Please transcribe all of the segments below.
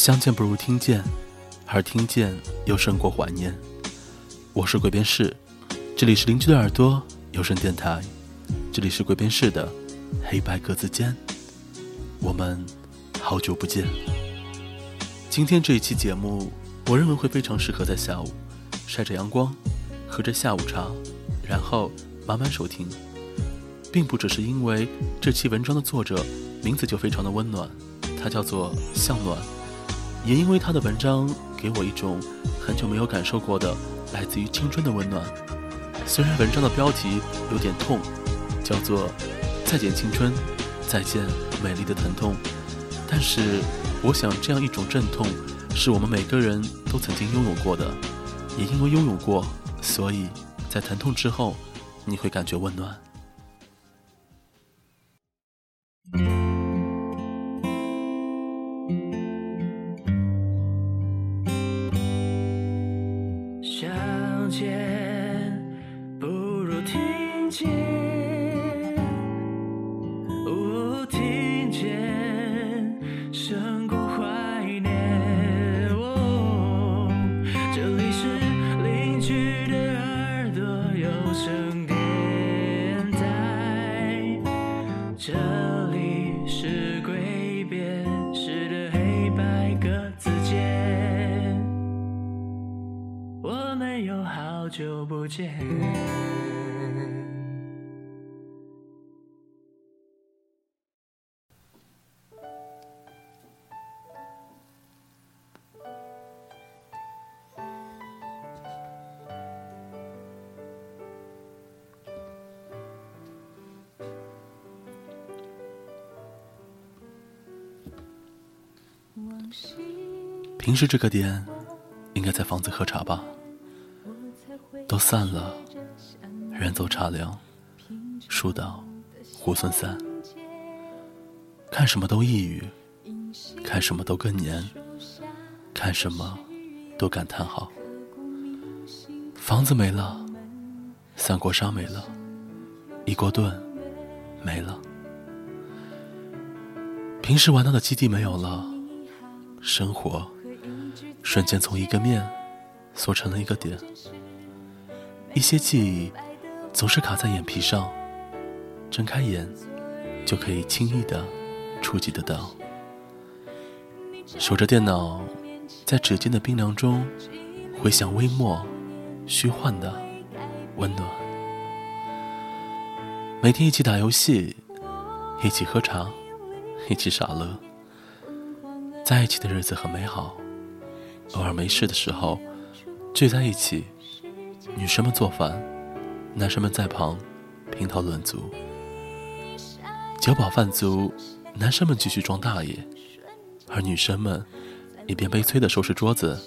相见不如听见，而听见又胜过怀念。我是鬼边士，这里是邻居的耳朵有声电台，这里是鬼边士的黑白格子间。我们好久不见。今天这一期节目，我认为会非常适合在下午晒着阳光，喝着下午茶，然后慢慢收听。并不只是因为这期文章的作者名字就非常的温暖，他叫做向暖，也因为他的文章给我一种很久没有感受过的来自于青春的温暖。虽然文章的标题有点痛，叫做“再见青春，再见美丽的疼痛”，但是我想这样一种阵痛是我们每个人都曾经拥有过的，也因为拥有过，所以在疼痛之后你会感觉温暖。街久不见。平时这个点，应该在房子喝茶吧。都散了，人走茶凉，树倒猢狲散。看什么都抑郁，看什么都更年，看什么都感叹好。房子没了，三国杀没了，一锅炖没了，平时玩闹的基地没有了，生活瞬间从一个面缩成了一个点。一些记忆总是卡在眼皮上，睁开眼就可以轻易的触及得到。守着电脑，在指尖的冰凉中回想微末、虚幻的温暖。每天一起打游戏，一起喝茶，一起傻乐，在一起的日子很美好。偶尔没事的时候，聚在一起。女生们做饭，男生们在旁评头论足。酒饱饭足，男生们继续装大爷，而女生们一边悲催的收拾桌子，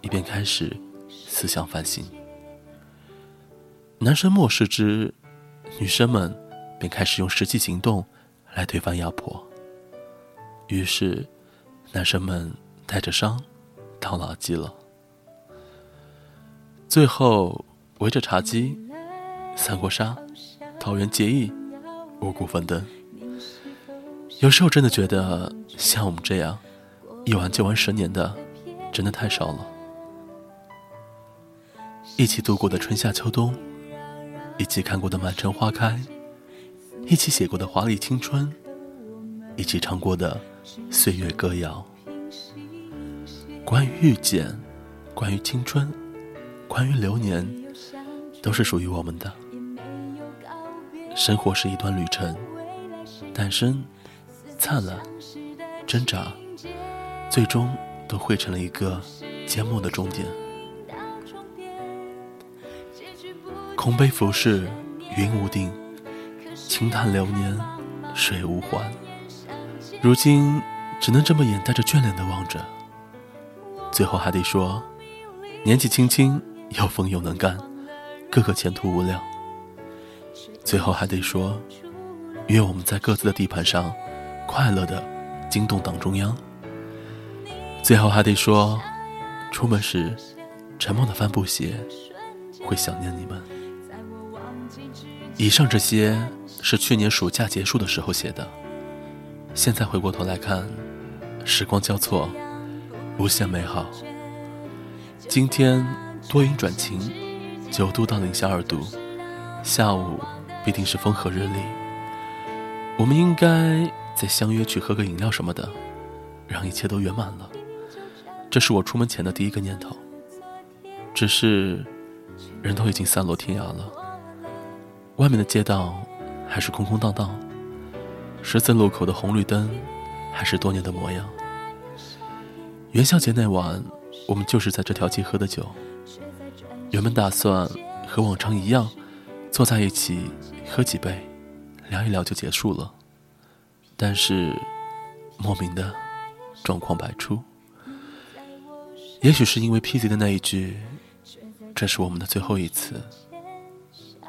一边开始思想反省。男生漠视之，女生们便开始用实际行动来推翻压迫。于是，男生们带着伤到老机了。最后，围着茶几，三国杀，桃园结义，五谷丰登。有时候真的觉得，像我们这样一玩就玩十年的，真的太少了。一起度过的春夏秋冬，一起看过的满城花开，一起写过的华丽青春，一起唱过的岁月歌谣。关于遇见，关于青春。关于流年，都是属于我们的。生活是一段旅程，诞生、灿烂、挣扎，最终都汇成了一个缄默的终点。空杯浮世，云无定；轻叹流年，水无还。如今只能这么眼带着眷恋的望着，最后还得说，年纪轻轻。又疯又能干，个个前途无量。最后还得说，愿我们在各自的地盘上，快乐的惊动党中央。最后还得说，出门时沉默的帆布鞋，会想念你们。以上这些是去年暑假结束的时候写的，现在回过头来看，时光交错，无限美好。今天多云转晴，九度到零下二度，下午必定是风和日丽。我们应该再相约去喝个饮料什么的，让一切都圆满了。这是我出门前的第一个念头。只是，人都已经散落天涯了，外面的街道还是空空荡荡，十字路口的红绿灯还是多年的模样。元宵节那晚，我们就是在这条街喝的酒。原本打算和往常一样，坐在一起喝几杯，聊一聊就结束了。但是，莫名的状况百出。也许是因为 P.Z 的那一句“这是我们的最后一次”，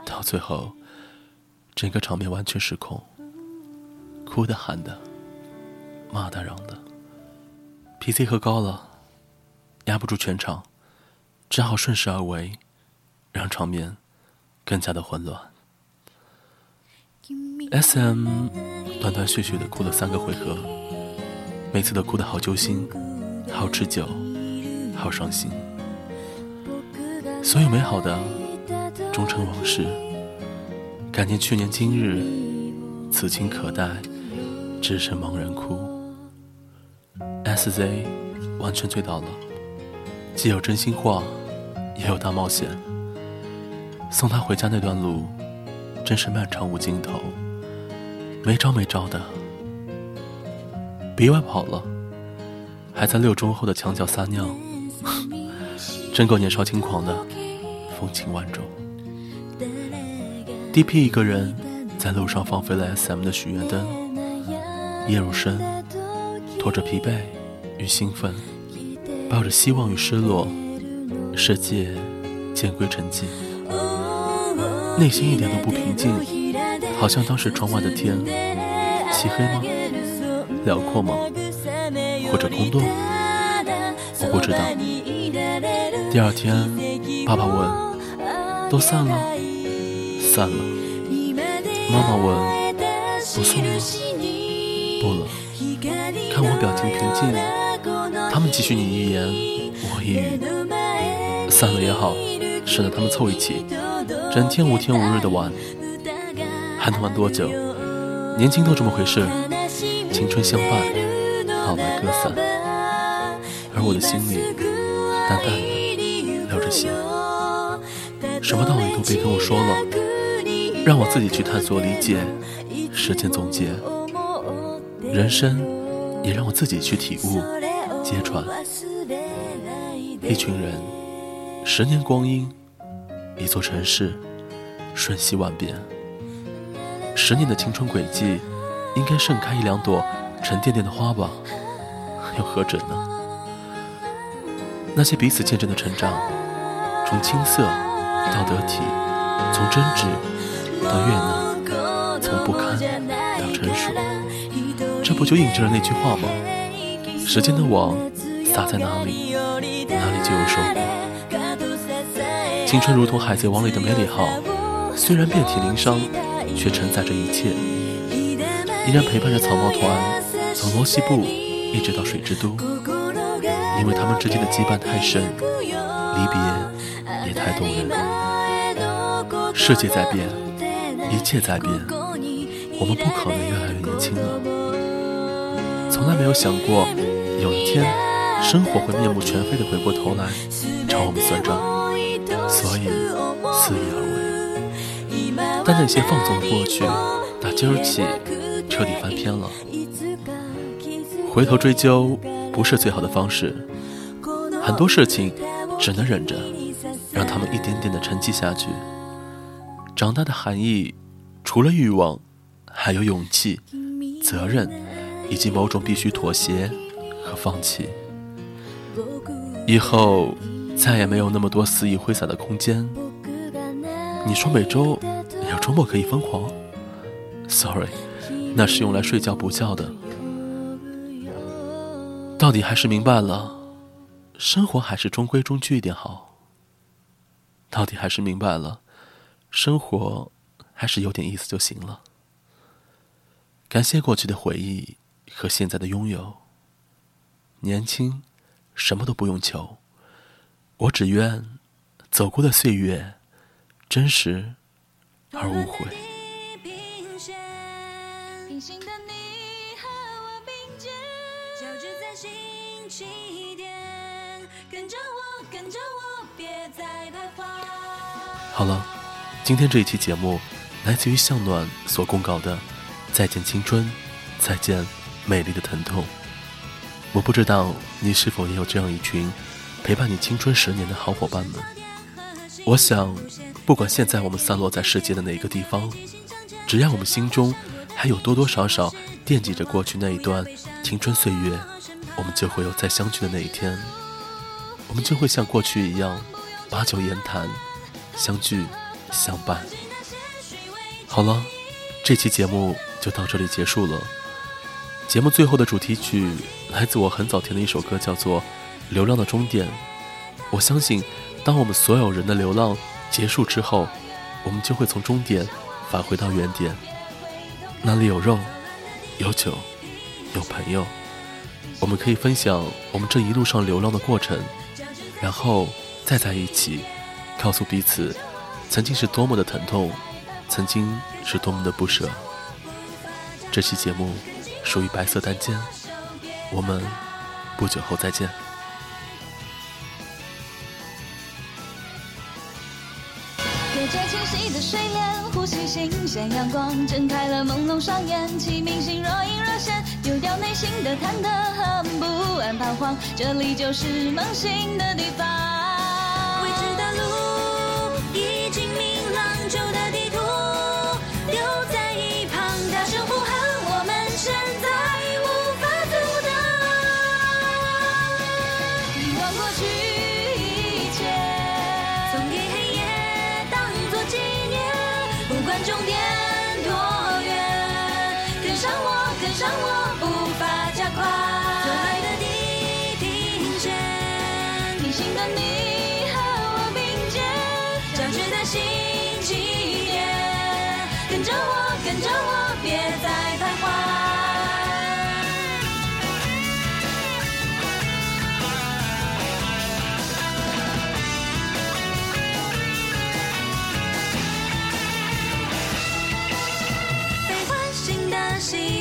到最后，整个场面完全失控，哭的、喊的、骂的、嚷的。P.Z 喝高了，压不住全场，只好顺势而为，让场面更加的混乱。S.M 断断续续的哭了三个回合，每次都哭得好揪心，好持久，好伤心。所有美好的终成往事，感念去年今日，此情可待，只剩茫然哭。SZ 完全醉倒了，既有真心话，也有大冒险。送他回家那段路，真是漫长无尽头，没招没招的。别外跑了，还在六中后的墙角撒尿，真够年少轻狂的，风情万种。DP 一个人在路上放飞了 SM 的许愿灯，夜入深，拖着疲惫。与兴奋，抱着希望与失落，世界渐归沉寂，内心一点都不平静，好像当时窗外的天漆黑吗？辽阔吗？或者空洞？我不知道。第二天，爸爸问：“都散了？”“散了。”妈妈问：“不送了？”“不了。”看我表情平静。他们继续你一言我一语，散了也好，省得他们凑一起，整天无天无日的玩，还能玩多久？年轻都这么回事，青春相伴，老来各散。而我的心里淡淡的流着血，什么道理都别跟我说了，让我自己去探索理解，实践总结，人生也让我自己去体悟。揭穿一群人，十年光阴，一座城市，瞬息万变。十年的青春轨迹，应该盛开一两朵沉甸甸的花吧？又何止呢？那些彼此见证的成长，从青涩到得体，从真挚到悦纳，从不堪到成熟，这不就印证了那句话吗？时间的网撒在哪里，哪里就有收获。青春如同海贼王里的梅里号，虽然遍体鳞伤，却承载着一切，依然陪伴着草帽团从罗西部一直到水之都。因为他们之间的羁绊太深，离别也太动人。世界在变，一切在变，我们不可能越来越年轻了。从来没有想过。有一天，生活会面目全非的回过头来找我们算账，所以肆意而为。但那些放纵的过去，打今儿起彻底翻篇了。回头追究不是最好的方式，很多事情只能忍着，让他们一点点的沉积下去。长大的含义，除了欲望，还有勇气、责任，以及某种必须妥协。和放弃，以后再也没有那么多肆意挥洒的空间。你说每周有周末可以疯狂？Sorry，那是用来睡觉补觉的。到底还是明白了，生活还是中规中矩一点好。到底还是明白了，生活还是有点意思就行了。感谢过去的回忆和现在的拥有。年轻，什么都不用求，我只愿走过的岁月真实而无悔。好了，今天这一期节目来自于向暖所公告的“再见青春，再见美丽的疼痛”。我不知道你是否也有这样一群陪伴你青春十年的好伙伴们。我想，不管现在我们散落在世界的哪个地方，只要我们心中还有多多少少惦记着过去那一段青春岁月，我们就会有再相聚的那一天。我们就会像过去一样，把酒言谈，相聚相伴。好了，这期节目就到这里结束了。节目最后的主题曲来自我很早听的一首歌，叫做《流浪的终点》。我相信，当我们所有人的流浪结束之后，我们就会从终点返回到原点。那里有肉，有酒，有朋友，我们可以分享我们这一路上流浪的过程，然后再在一起，告诉彼此，曾经是多么的疼痛，曾经是多么的不舍。这期节目。属于白色单间，我们不久后再见。隔着清晰的水帘，呼吸新鲜阳光，睁开了朦胧双眼，启明星若隐若现，丢掉内心的忐忑和不安彷徨，这里就是梦醒的地方。跟上我，步伐加快。可爱的地平线，平行的你和我并肩。交织的心起点，跟着我，跟着我，别再徘徊。被唤醒的心。